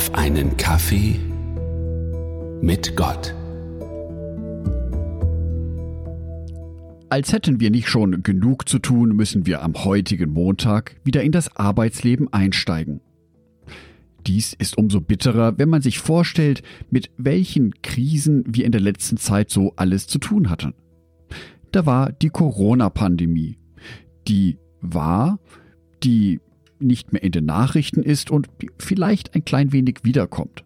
auf einen Kaffee mit Gott. Als hätten wir nicht schon genug zu tun, müssen wir am heutigen Montag wieder in das Arbeitsleben einsteigen. Dies ist umso bitterer, wenn man sich vorstellt, mit welchen Krisen wir in der letzten Zeit so alles zu tun hatten. Da war die Corona-Pandemie, die war, die nicht mehr in den Nachrichten ist und vielleicht ein klein wenig wiederkommt.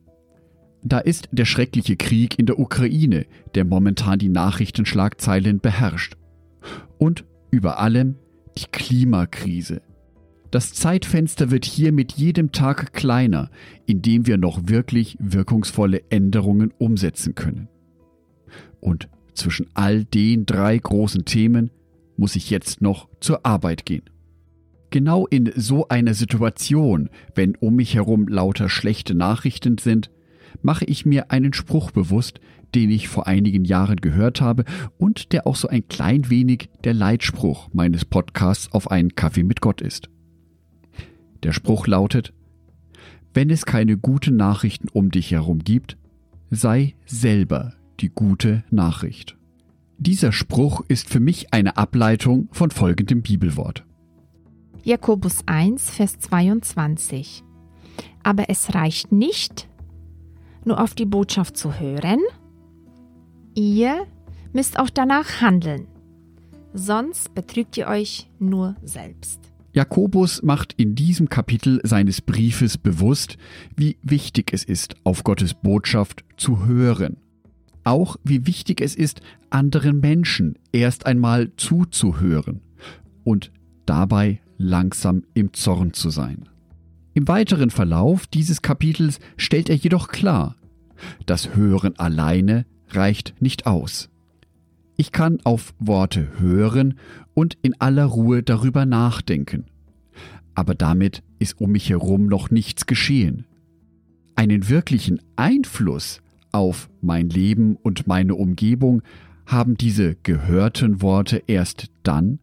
Da ist der schreckliche Krieg in der Ukraine, der momentan die Nachrichtenschlagzeilen beherrscht. Und über allem die Klimakrise. Das Zeitfenster wird hier mit jedem Tag kleiner, in dem wir noch wirklich wirkungsvolle Änderungen umsetzen können. Und zwischen all den drei großen Themen muss ich jetzt noch zur Arbeit gehen. Genau in so einer Situation, wenn um mich herum lauter schlechte Nachrichten sind, mache ich mir einen Spruch bewusst, den ich vor einigen Jahren gehört habe und der auch so ein klein wenig der Leitspruch meines Podcasts auf einen Kaffee mit Gott ist. Der Spruch lautet, wenn es keine guten Nachrichten um dich herum gibt, sei selber die gute Nachricht. Dieser Spruch ist für mich eine Ableitung von folgendem Bibelwort. Jakobus 1, Vers 22. Aber es reicht nicht, nur auf die Botschaft zu hören, ihr müsst auch danach handeln, sonst betrügt ihr euch nur selbst. Jakobus macht in diesem Kapitel seines Briefes bewusst, wie wichtig es ist, auf Gottes Botschaft zu hören. Auch wie wichtig es ist, anderen Menschen erst einmal zuzuhören und dabei langsam im Zorn zu sein. Im weiteren Verlauf dieses Kapitels stellt er jedoch klar, das Hören alleine reicht nicht aus. Ich kann auf Worte hören und in aller Ruhe darüber nachdenken. Aber damit ist um mich herum noch nichts geschehen. Einen wirklichen Einfluss auf mein Leben und meine Umgebung haben diese gehörten Worte erst dann,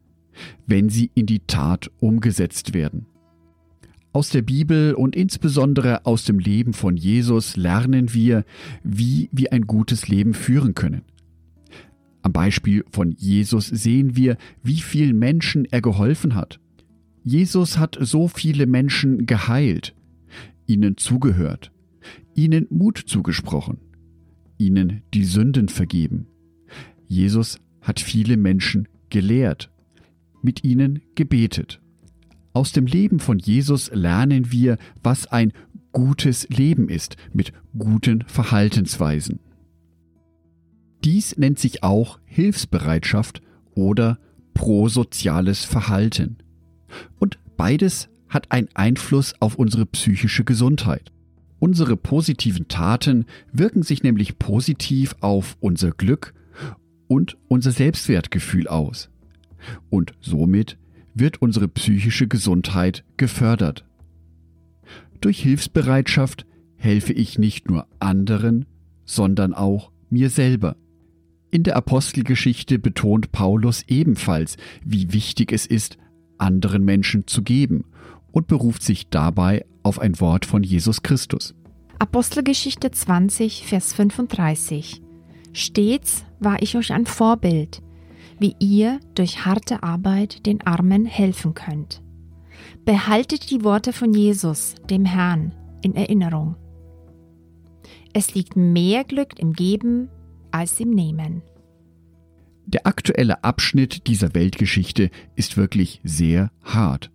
wenn sie in die Tat umgesetzt werden. Aus der Bibel und insbesondere aus dem Leben von Jesus lernen wir, wie wir ein gutes Leben führen können. Am Beispiel von Jesus sehen wir, wie vielen Menschen er geholfen hat. Jesus hat so viele Menschen geheilt, ihnen zugehört, ihnen Mut zugesprochen, ihnen die Sünden vergeben. Jesus hat viele Menschen gelehrt, mit ihnen gebetet. Aus dem Leben von Jesus lernen wir, was ein gutes Leben ist mit guten Verhaltensweisen. Dies nennt sich auch Hilfsbereitschaft oder prosoziales Verhalten. Und beides hat einen Einfluss auf unsere psychische Gesundheit. Unsere positiven Taten wirken sich nämlich positiv auf unser Glück und unser Selbstwertgefühl aus. Und somit wird unsere psychische Gesundheit gefördert. Durch Hilfsbereitschaft helfe ich nicht nur anderen, sondern auch mir selber. In der Apostelgeschichte betont Paulus ebenfalls, wie wichtig es ist, anderen Menschen zu geben und beruft sich dabei auf ein Wort von Jesus Christus. Apostelgeschichte 20, Vers 35. Stets war ich euch ein Vorbild, wie ihr durch harte Arbeit den Armen helfen könnt. Behaltet die Worte von Jesus, dem Herrn, in Erinnerung. Es liegt mehr Glück im Geben als im Nehmen. Der aktuelle Abschnitt dieser Weltgeschichte ist wirklich sehr hart.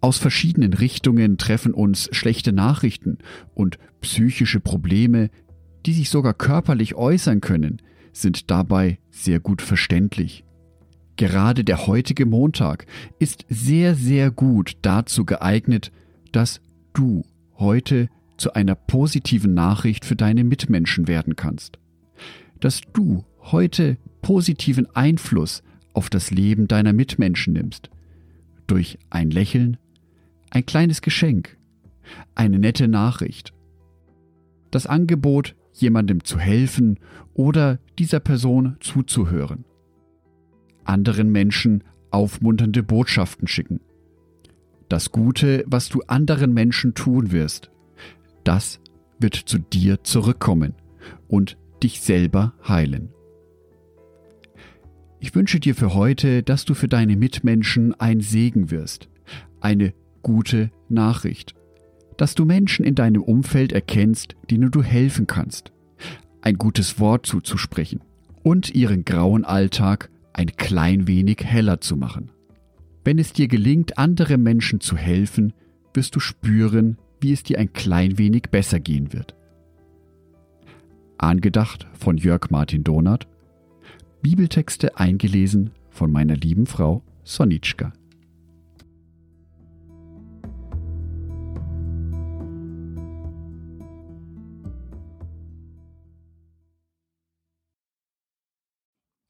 Aus verschiedenen Richtungen treffen uns schlechte Nachrichten und psychische Probleme, die sich sogar körperlich äußern können, sind dabei sehr gut verständlich. Gerade der heutige Montag ist sehr, sehr gut dazu geeignet, dass du heute zu einer positiven Nachricht für deine Mitmenschen werden kannst. Dass du heute positiven Einfluss auf das Leben deiner Mitmenschen nimmst. Durch ein Lächeln, ein kleines Geschenk, eine nette Nachricht. Das Angebot, jemandem zu helfen oder dieser Person zuzuhören anderen Menschen aufmunternde Botschaften schicken. Das Gute, was du anderen Menschen tun wirst, das wird zu dir zurückkommen und dich selber heilen. Ich wünsche dir für heute, dass du für deine Mitmenschen ein Segen wirst, eine gute Nachricht, dass du Menschen in deinem Umfeld erkennst, denen du helfen kannst, ein gutes Wort zuzusprechen und ihren grauen Alltag ein klein wenig heller zu machen. Wenn es dir gelingt, andere Menschen zu helfen, wirst du spüren, wie es dir ein klein wenig besser gehen wird. Angedacht von Jörg Martin Donath, Bibeltexte eingelesen von meiner lieben Frau Sonitschka.